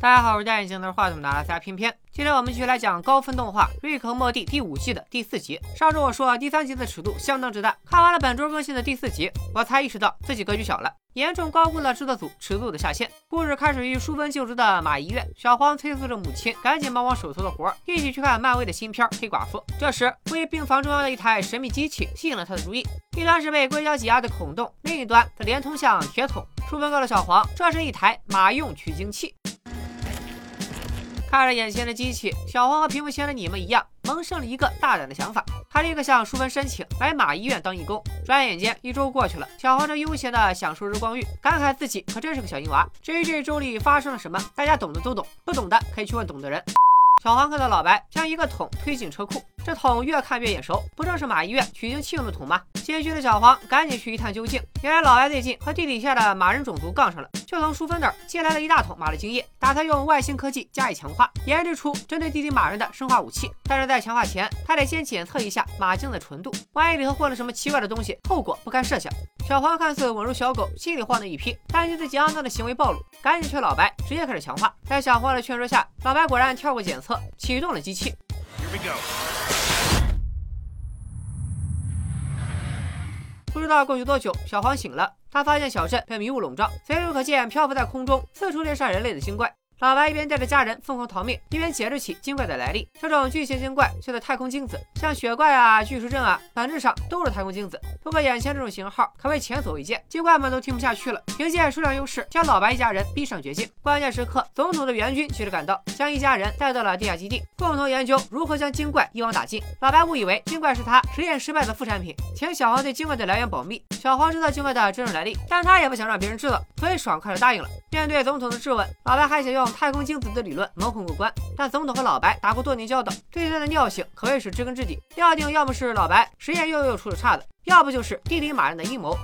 大家好，我是戴眼镜拿话筒的阿拉偏偏。今天我们继续来讲高分动画《瑞克和莫蒂》第五季的第四集。上周我说第三集的尺度相当之大，看完了本周更新的第四集，我才意识到自己格局小了，严重高估了制作组尺度的下限。故事开始于淑芬就职的马医院，小黄催促着母亲赶紧忙完手头的活，一起去看漫威的新片《黑寡妇》。这时，位于病房中央的一台神秘机器吸引了他的注意，一端是被硅胶挤压的孔洞，另一端则连通向铁桶。淑芬告诉小黄，这是一台马用取精器。看着眼前的机器，小黄和屏幕前的你们一样，萌生了一个大胆的想法。他立刻向淑芬申请来马医院当义工。转眼间一周过去了，小黄正悠闲地享受日光浴，感慨自己可真是个小婴娃。至于这一周里发生了什么，大家懂的都懂，不懂的可以去问懂的人。小黄看到老白将一个桶推进车库，这桶越看越眼熟，不正是马医院取精器用的桶吗？心虚的小黄赶紧去一探究竟。原来老白最近和地底下的马人种族杠上了，就从淑芬那儿借来了一大桶马的精液，打算用外星科技加以强化，研制出针对地底马人的生化武器。但是在强化前，他得先检测一下马精的纯度，万一里头混了什么奇怪的东西，后果不堪设想。小黄看似稳如小狗，心里慌的一批，担心自己肮脏的行为暴露，赶紧劝老白直接开始强化。在小黄的劝说下，老白果然跳过检测，启动了机器。Here we go. 不知道过去多久，小黄醒了，他发现小镇被迷雾笼罩，随处可见漂浮在空中、四处猎杀人类的精怪。老白一边带着家人疯狂逃命，一边解释起精怪的来历。这种巨型精怪叫做太空精子，像雪怪啊、巨石阵啊，本质上都是太空精子。不过眼前这种型号可谓前所未见，精怪们都听不下去了，凭借数量优势将老白一家人逼上绝境。关键时刻，总统的援军及时赶到，将一家人带到了地下基地，共同研究如何将精怪一网打尽。老白误以为精怪是他实验失败的副产品，请小黄对精怪的来源保密。小黄知道精怪的真正来历，但他也不想让别人知道，所以爽快的答应了。面对总统的质问，老白还想用。太空精子的理论蒙混过关，但总统和老白打过多年交道，对他的尿性可谓是知根知底，料定要么是老白实验又又出了岔子，要不就是地里马人的阴谋。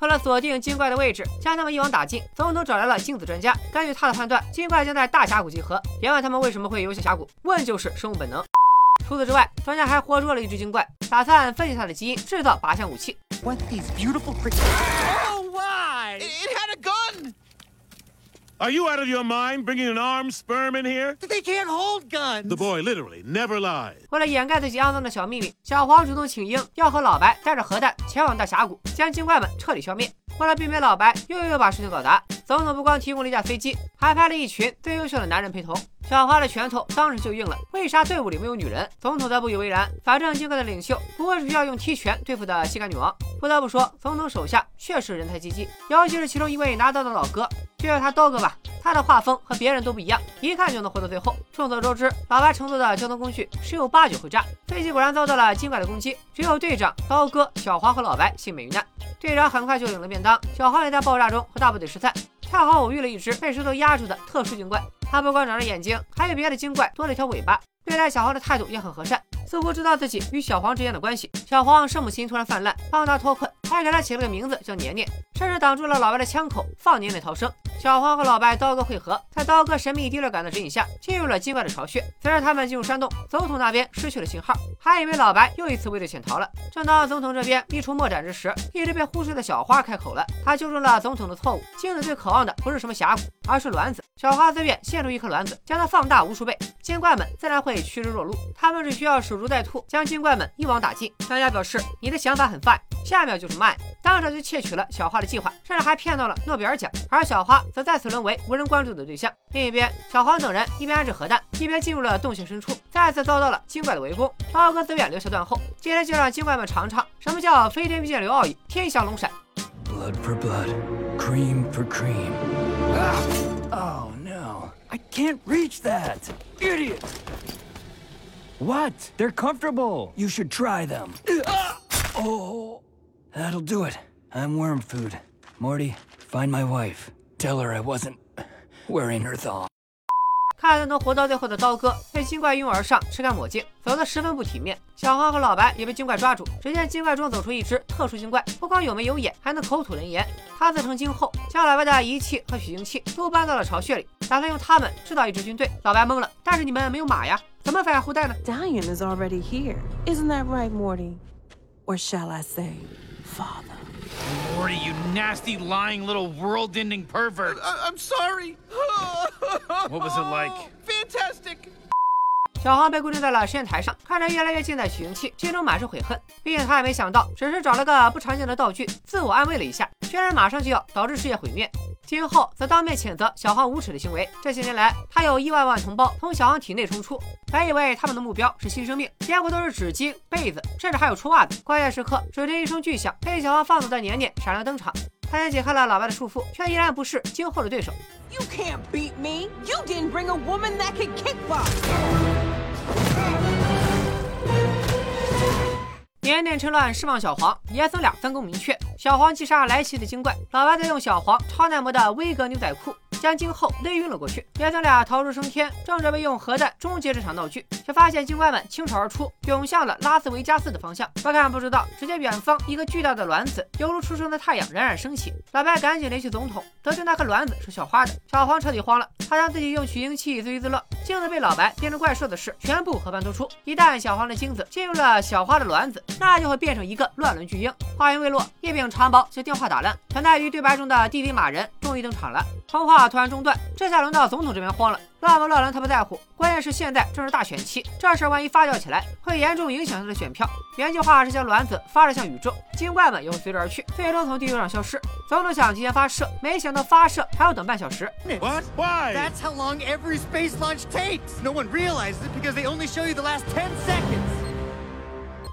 为了锁定精怪的位置，将他们一网打尽，总统找来了精子专家，根据他的判断，精怪将在大峡谷集合。别问他们为什么会游向峡谷，问就是生物本能。除此之外，专家还活捉了一只精怪，打算分析它的基因，制造靶向武器。It had a gun! Are you out of your mind bringing an armed sperm in here? They can't hold guns! The boy literally never lies. 为了掩盖自己肮脏的小秘密，小黄主动请缨，要和老白带着核弹前往大峡谷，将精怪们彻底消灭。为了避免老白又又把事情搞砸，总统不光提供了一架飞机，还派了一群最优秀的男人陪同。小花的拳头当时就硬了。为啥队伍里没有女人？总统则不以为然。反正精怪的领袖不会是需要用踢拳对付的性感女王。不得不说，总统手下确实人才济济，尤其是其中一位拿刀的老哥，就叫他刀哥吧。他的画风和别人都不一样，一看就能活到最后。众所周知，老白乘坐的交通工具十有八九会炸。飞机果然遭到了精怪的攻击，只有队长、刀哥、小黄和老白幸免于难。队长很快就领了便当，小黄也在爆炸中和大部队失散。恰好偶遇了一只被石头压住的特殊精怪。它不光长着眼睛，还有别的精怪多了一条尾巴。对待小黄的态度也很和善，似乎知道自己与小黄之间的关系。小黄圣母心突然泛滥，帮他脱困，还给他起了个名字叫年年，甚至挡住了老白的枪口，放年年逃生。小黄和老白刀哥会合，在刀哥神秘第六感的指引下，进入了精怪的巢穴。随着他们进入山洞，总统那边失去了信号，还以为老白又一次畏罪潜逃了。正当总统这边一筹莫展之时，一直被忽视的小花开口了，他纠正了总统的错误。镜子最渴望的不是什么峡谷，而是卵子。小花自愿献出一颗卵子，将它放大无数倍，精怪们自然会趋之若鹜。他们只需要守株待兔，将精怪们一网打尽。专家表示，你的想法很范下一秒就是卖，当场就窃取了小花的计划，甚至还骗到了诺贝尔奖。而小花。则再次沦为无人关注的对象。另一边，小黄等人一边安置核弹，一边进入了洞穴深处，再次遭到了精怪的围攻。刀哥自愿留下断后，今天就让精怪们尝尝什么叫飞天御剑流奥义，天降龙闪。Blood for blood, cream for cream. Oh no, I can't reach that, idiot! What? They're comfortable. You should try them. Oh, that'll do it. I'm worm food. Morty, find my wife. Tell her I wasn't wearing her thong。看着能活到最后的刀哥被精怪拥而上，吃干抹净，走得十分不体面。小黄和老白也被精怪抓住。只见精怪中走出一只特殊精怪，不光有眉有眼，还能口吐人言。他自成精后，将老白的仪器和取精器都搬到了巢穴里，打算用它们制造一支军队。老白懵了，但是你们没有马呀，怎么发后代呢？Diane is already here, isn't that right, Morty? Or shall I say, father? Morty, you nasty, lying little world-ending pervert. I- I'm sorry. What was it like? Fantastic. 小黄被固定在了实验台上，看着越来越近的取形器，心中满是悔恨。毕竟他也没想到，只是找了个不常见的道具，自我安慰了一下，居然马上就要导致世界毁灭。今后则当面谴责小黄无耻的行为。这些年来，他有亿万万同胞从小黄体内冲出，本以为他们的目标是新生命，结果都是纸巾、被子，甚至还有臭袜子。关键时刻，只听一声巨响，被小黄放走的年年闪亮登场。他先解开了老白的束缚，却依然不是今后的对手。You can't beat me. You didn't bring a woman that could kickbox. 年年趁乱释放小黄，爷孙俩分工明确。小黄击杀来袭的精怪，老白在用小黄超耐磨的威格牛仔裤将今后勒晕了过去。爷孙俩逃出升天，正准备用核弹终结这场闹剧，却发现精怪们倾巢而出，涌向了拉斯维加斯的方向。不看不知道，只见远方一个巨大的卵子犹如初升的太阳冉冉升起。老白赶紧联系总统，得知那颗卵子是小花的。小黄彻底慌了，他将自己用取精器自娱自乐，镜子被老白变成怪兽的事全部和盘托出。一旦小黄的精子进入了小花的卵子，那就会变成一个乱伦巨婴。话音未落，一柄长矛就电话打烂，存在于对白中的弟弟马人终于登场了。通话突然中断，这下轮到总统这边慌了。乱不乱伦他不在乎，关键是现在正是大选期，这事万一发酵起来，会严重影响他的选票。原计划是将卵子发射向宇宙，精怪们也会随之而去，最终从地球上消失。总统想提前发射，没想到发射还要等半小时。What? Why? That's how long every space launch takes. No one realizes it because they only show you the last ten seconds.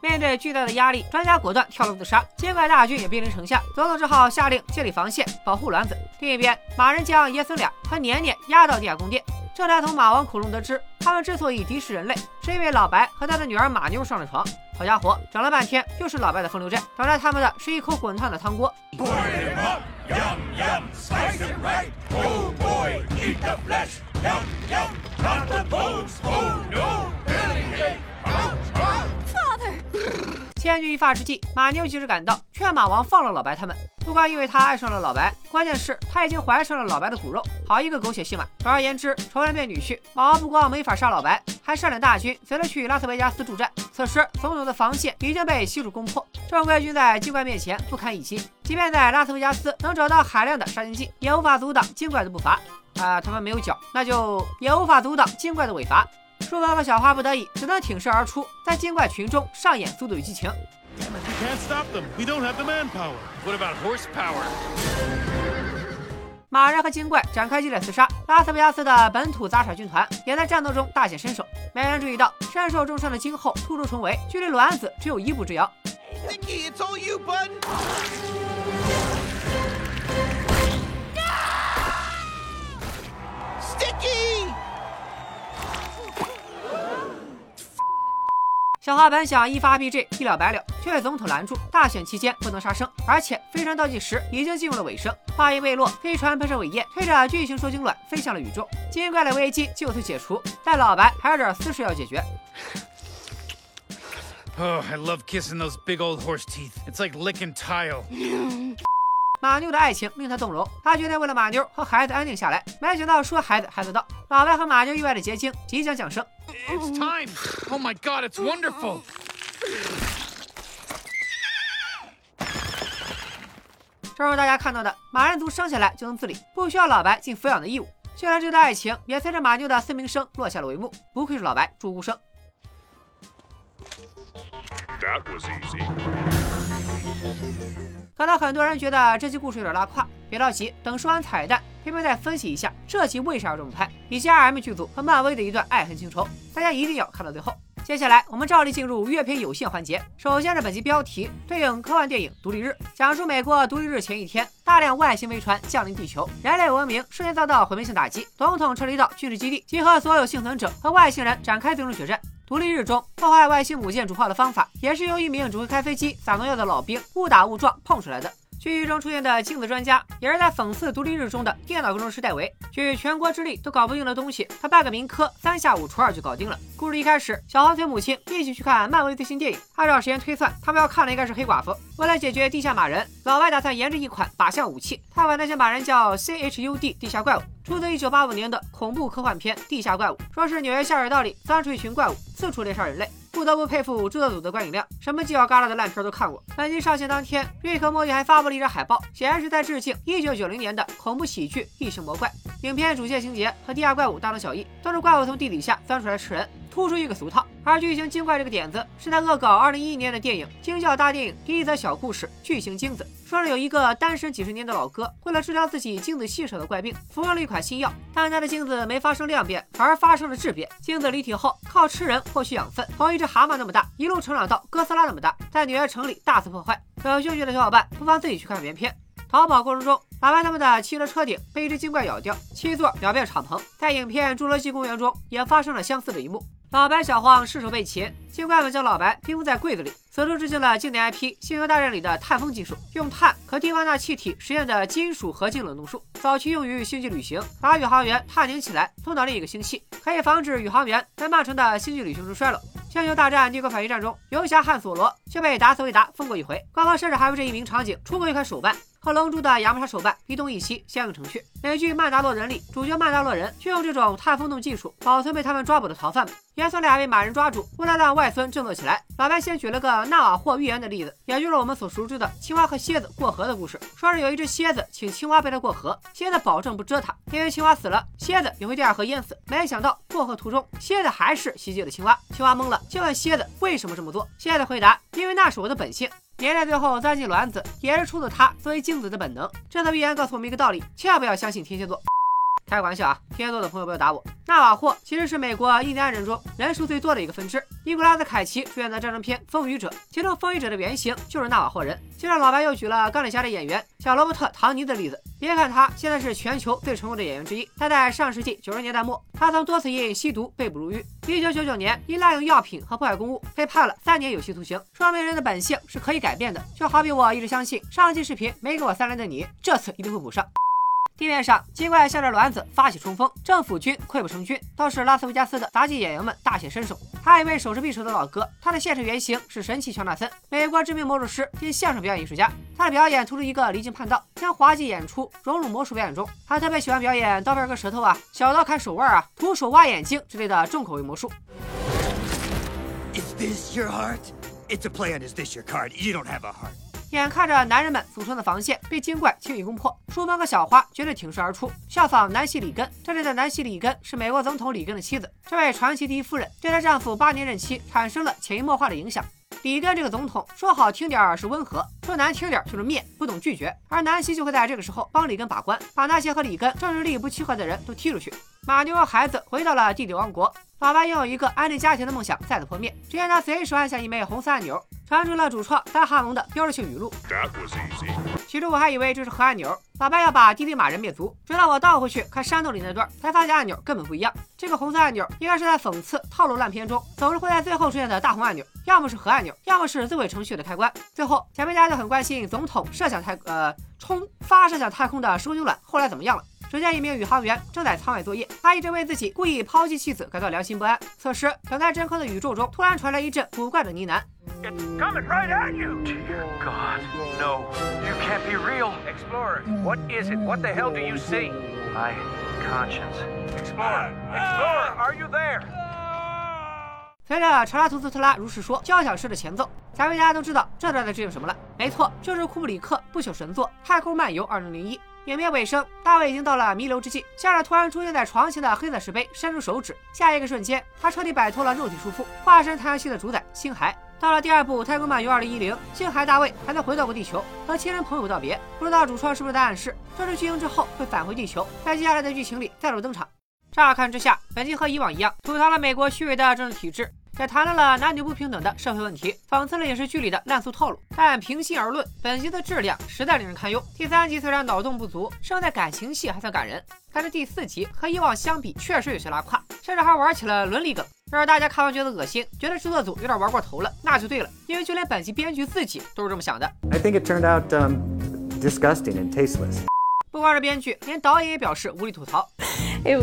面对巨大的压力，专家果断跳楼自杀，精怪大军也兵临城下，佐佐只好下令建立防线，保护卵子。另一边，马人将爷孙俩和年年押到地下宫殿，这才从马王口中得知，他们之所以敌视人类，是因为老白和他的女儿马妞上了床。好家伙，整了半天又是老白的风流债，找来他们的是一口滚烫的汤锅。千钧一发之际，马妞及时赶到，劝马王放了老白他们。不光因为他爱上了老白，关键是他已经怀上了老白的骨肉，好一个狗血戏码。总而言之，仇人变女婿，马王不光没法杀老白，还率领大军随了去拉斯维加斯助战。此时，总统的防线已经被悉数攻破，正规军在精怪面前不堪一击，即便在拉斯维加斯能找到海量的杀精剂，也无法阻挡精怪的步伐。啊，他们没有脚，那就也无法阻挡精怪的尾伐。舒哥和小花不得已，只能挺身而出，在精怪群中上演《速度与激情》。We can't stop them. We don't have the manpower. What about horsepower? 马人和精怪展开激烈厮杀，拉斯维加斯的本土杂耍军团也在战斗中大显身手。没人注意到，身受重伤的今后突出重围，距离卵子只有一步之遥。Sticky, it's all you, bud. 小花本想一发 BG 一了百了，却被总统拦住。大选期间不能杀生，而且飞船倒计时已经进入了尾声。话音未落，飞船喷射尾焰，推着巨型受精卵飞向了宇宙。精怪的危机就此解除，但老白还有点私事要解决。Oh, I love kissing those big old horse teeth. It's like licking tile. 马妞的爱情令他动容，他决定为了马妞和孩子安定下来。没想到说孩子孩子到，老白和马妞意外的结晶即将降生。It's time. Oh my god, it's wonderful. 正如大家看到的，马人族生下来就能自理，不需要老白尽抚养的义务。就连这段爱情也随着马妞的嘶鸣声落下了帷幕。不愧是老白，祝孤生。That was easy. 可能很多人觉得这期故事有点拉胯，别着急，等说完彩蛋，偏偏再分析一下这期为啥要这么拍，以及 RM 剧组和漫威的一段爱恨情仇，大家一定要看到最后。接下来我们照例进入阅片有限环节。首先是本集标题，对应科幻电影《独立日》，讲述美国独立日前一天，大量外星飞船降临地球，人类文明瞬间遭到毁灭性打击，总统撤离到军事基地，集合所有幸存者和外星人展开最终决战。独立日中破坏外星母舰主炮的方法，也是由一名只会开飞机撒农药的老兵误打误撞碰出来的。剧中出现的镜子专家，也是在讽刺独立日中的电脑工程师戴维，举全国之力都搞不定的东西，他半个民科三下五除二就搞定了。故事一开始，小黄随母亲一起去看漫威最新电影，按照时间推算，他们要看的应该是黑寡妇。为了解决地下马人，老外打算研制一款靶向武器，他管那些马人叫 CHUD 地下怪物，出自1985年的恐怖科幻片《地下怪物》，说是纽约下水道里钻出一群怪物，四处猎杀人类。不得不佩服制作组的观影量，什么犄角旮旯的烂片都看过。本集上线当天，瑞克莫蒂还发布了一张海报，显然是在致敬1990年的恐怖喜剧《异形魔怪》。影片主线情节和地下怪物大同小异，都是怪物从地底下钻出来吃人。突出一个俗套，而巨型精怪这个点子是在恶搞二零一一年的电影《惊叫大电影》第一则小故事《巨型精子》，说是有一个单身几十年的老哥，为了治疗自己精子细少的怪病，服用了一款新药，但他的精子没发生量变，反而发生了质变。精子离体后靠吃人获取养分，从一只蛤蟆那么大，一路成长到哥斯拉那么大，在纽约城里大肆破坏。有兴趣的小伙伴不妨自己去看原片。逃跑过程中，老白他们的汽车车顶被一只精怪咬掉，七座秒变敞篷。在影片《侏罗纪公园》中也发生了相似的一幕。老白、小黄失手被擒，精怪们将老白冰封在柜子里。此处致敬了经典 IP《星球大战》里的碳封技术，用碳和蒂瓦纳气体实验的金属合金冷冻术，早期用于星际旅行，把宇航员碳凝起来，送到另一个星系，可以防止宇航员在漫长的星际旅行中衰老。星球大战：帝国反击战中，游侠汉索罗却被达斯维达封过一回，官方甚至还为这一名场景出过一款手办。和龙珠的亚麻手办一东一西，相映成趣。美剧《曼达洛人》里，主角曼达洛人就用这种碳风洞技术保存被他们抓捕的逃犯们。爷孙俩被马人抓住，为了让外孙振作起来，老白先举了个纳瓦霍寓言的例子，也就是我们所熟知的青蛙和蝎子过河的故事。说是有一只蝎子请青蛙背它过河，蝎子保证不蛰它，因为青蛙死了，蝎子也会掉下河淹死。没想到过河途中，蝎子还是袭击了青蛙，青蛙懵了，就问蝎子为什么这么做。蝎子回答：因为那是我的本性。粘在最后钻进卵子，也是出自它作为精子的本能。这则寓言告诉我们一个道理：千万不要相信天蝎座。开个玩笑啊，天蝎座的朋友不要打我。纳瓦霍其实是美国印第安人中人数最多的一个分支。尼古拉斯凯奇出演的战争片《风雨者》，其中风雨者的原型就是纳瓦霍人。接着老白又举了钢铁侠的演员小罗伯特·唐尼的例子。别看他现在是全球最成功的演员之一，但在上世纪九十年代末，他曾多次因吸毒被捕入狱。一九九九年，因滥用药品和破坏公物被判了三年有期徒刑。说明人的本性是可以改变的，就好比我一直相信上期视频没给我三连的你，这次一定会补上。地面上，精怪向着卵子发起冲锋，政府军溃不成军，倒是拉斯维加斯的杂技演员们大显身手。还有一位手持匕首的老哥，他的现实原型是神奇乔纳森，美国知名魔术师兼相声表演艺术家。他的表演突出一个离经叛道，将滑稽演出融入魔术表演中。他特别喜欢表演刀片割舌头啊，小刀砍手腕啊，徒手挖眼睛之类的重口味魔术。Is this your heart? It's a play on is this your card? You don't have a heart. 眼看着男人们组成的防线被精怪轻易攻破，书萌和小花绝对挺身而出，效仿南希·里根。这里的南希·里根是美国总统里根的妻子，这位传奇第一夫人对她丈夫八年任期产生了潜移默化的影响。里根这个总统说好听点是温和，说难听点就是灭，不懂拒绝。而南希就会在这个时候帮里根把关，把那些和里根政治利益不契合的人都踢出去。马妞和孩子回到了弟弟王国，老白拥有一个安定家庭的梦想再次破灭。只见他随手按下一枚红色按钮。传出了主创三哈蒙的标志性语录。起初我还以为这是核按钮，老白要把地底马人灭族。直到我倒回去看山洞里那段，才发现按钮根本不一样。这个红色按钮应该是在讽刺套路烂片中总是会在最后出现的大红按钮，要么是核按钮，要么是自毁程序的开关。最后，前面家就很关心总统设想太呃冲发射向太空的收精卵后来怎么样了。只见一名宇航员正在舱外作业，他一直为自己故意抛弃妻子感到良心不安。此时，等待真空的宇宙中突然传来一阵古怪的呢喃。It's coming right at you! Dear God, no. You can't be real. Explorer, what is it? What the hell do you see? My conscience. Explorer, Explorer, are you there? 随着查拉图斯特拉如是说交响式的前奏，想必大家都知道这段在致敬什么了。没错，就是库布里克不朽神作《太空漫游2001》。影片尾声，大卫已经到了弥留之际，向着突然出现在床前的黑色石碑伸出手指。下一个瞬间，他彻底摆脱了肉体束缚，化身太阳系的主宰星海。到了第二部《太空漫游2010》，星海大卫还能回到过地球和亲人朋友道别。不知道主创是不是在暗示，这是巨婴之后会返回地球，在接下来的剧情里再度登场。乍看之下，本集和以往一样，吐槽了美国虚伪的政治体制。也谈论了男女不平等的社会问题，讽刺了影视剧里的烂俗套路。但平心而论，本集的质量实在令人堪忧。第三集虽然脑洞不足，胜在感情戏还算感人，但是第四集和以往相比确实有些拉胯，甚至还玩起了伦理梗。要是大家看完觉得恶心，觉得制作组有点玩过头了，那就对了，因为就连本集编剧自己都是这么想的。I think it turned out um disgusting and tasteless. 不光是编剧，连导演也表示无力吐槽。It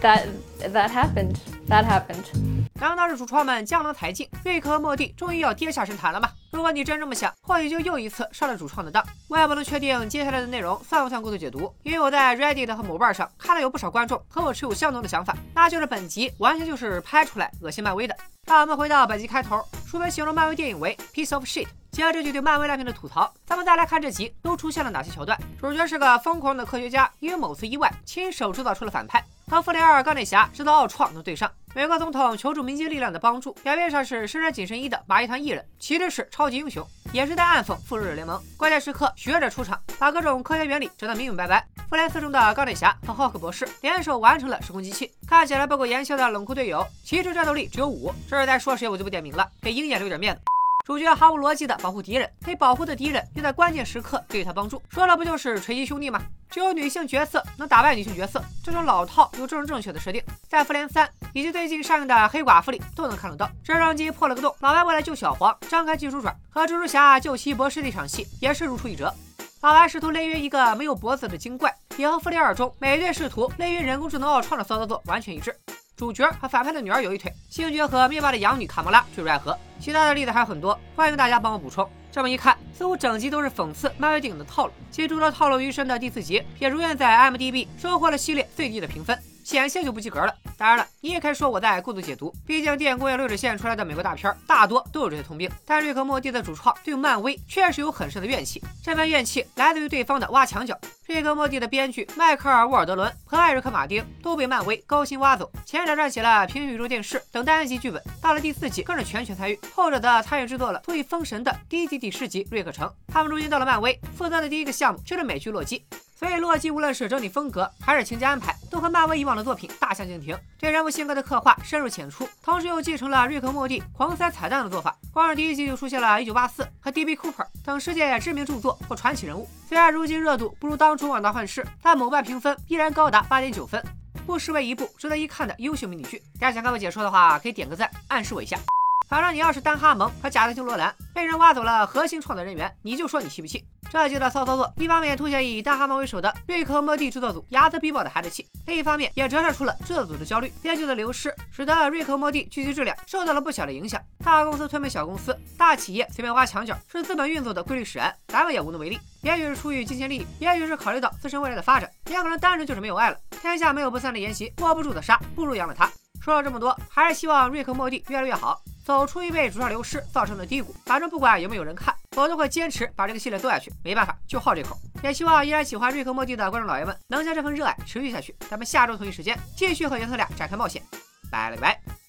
that that happened. That happened. 难道是主创们江郎才尽，瑞克和莫蒂终于要跌下神坛了吗？如果你真这么想，或许就又一次上了主创的当。我也不能确定接下来的内容算不算过度解读，因为我在 Reddit 和某瓣上看到有不少观众和我持有相同的想法，那就是本集完全就是拍出来恶心漫威的。让我们回到本集开头，书本形容漫威电影为 piece of shit。接着就对漫威烂片的吐槽，咱们再来看这集都出现了哪些桥段。主角是个疯狂的科学家，因为某次意外亲手制造出了反派，和复联二钢铁侠制造奥创能对上。美国总统求助民间力量的帮助，表面上是身穿紧身衣的马戏团艺人，其实是超级英雄，也是在暗讽复仇者联盟。关键时刻学者出场，把各种科学原理整得明明白白。复联四中的钢铁侠和浩克博士联手完成了时空机器，看起来不苟言笑的冷酷队友，其实战斗力只有五。这是在说谁，我就不点名了，给鹰眼留点面子。主角毫无逻辑的保护敌人，被保护的敌人又在关键时刻给予他帮助，说了不就是锤击兄弟吗？只有女性角色能打败女性角色，这种老套又正正确的设定，在复联三以及最近上映的黑寡妇里都能看得到。直升机破了个洞，老白为了救小黄，张开金属爪，和蜘蛛侠救奇异博士那场戏也是如出一辙。老白试图勒晕一个没有脖子的精怪，也和复联二中美队试图勒晕人工智能奥创的骚操作完全一致。主角和反派的女儿有一腿，星爵和灭霸的养女卡莫拉坠入爱河，其他的例子还有很多，欢迎大家帮我补充。这么一看，似乎整集都是讽刺漫威电影的套路，其除了套路余生的第四集，也如愿在 m d b 收获了系列最低的评分。险些就不及格了。当然了，你也可以说我在过度解读，毕竟电影工业流水线出来的美国大片大多都有这些通病。但瑞克莫蒂的主创对漫威确实有很深的怨气，这份怨气来自于对方的挖墙脚。瑞克莫蒂的编剧迈克尔·沃尔德伦和艾瑞克·马丁都被漫威高薪挖走，前者撰写了《平行宇宙电视》等单集剧本，到了第四集更是全权参与；后者则参与制作了足以封神的第一集第十集《瑞克城》。他们如今到了漫威，负责的第一个项目就是美剧《洛基》。所以，洛基无论是整体风格还是情节安排，都和漫威以往的作品大相径庭。对人物性格的刻画深入浅出，同时又继承了瑞克莫蒂狂塞彩蛋的做法。光是第一集就出现了《一九八四》和《D.B. Cooper》等世界知名著作或传奇人物。虽然如今热度不如当初《旺达幻视》，但某瓣评分依然高达八点九分，不失为一部值得一看的优秀迷你剧。大家想看我解说的话，可以点个赞，暗示我一下。反正你要是丹哈蒙和贾斯汀罗兰被人挖走了核心创作人员，你就说你气不气？这集的骚操作，一方面凸显以丹哈蒙为首的瑞克莫蒂制作组睚眦必报的孩子气，另一方面也折射出了制作组的焦虑。编剧的流失，使得瑞克莫蒂剧集质量受到了不小的影响。大公司吞并小公司，大企业随便挖墙角，是资本运作的规律使然，咱们也无能为力。也许是出于金钱利益，也许是考虑到自身未来的发展，也可能单纯就是没有爱了。天下没有不散的筵席，握不住的沙，不如养了它。说了这么多，还是希望瑞克莫蒂越来越好。走出一位主创流失造成的低谷，反正不管有没有人看，我都会坚持把这个系列做下去。没办法，就好这口。也希望依然喜欢瑞克莫蒂的观众老爷们能将这份热爱持续下去。咱们下周同一时间继续和原特俩展开冒险。拜了个拜。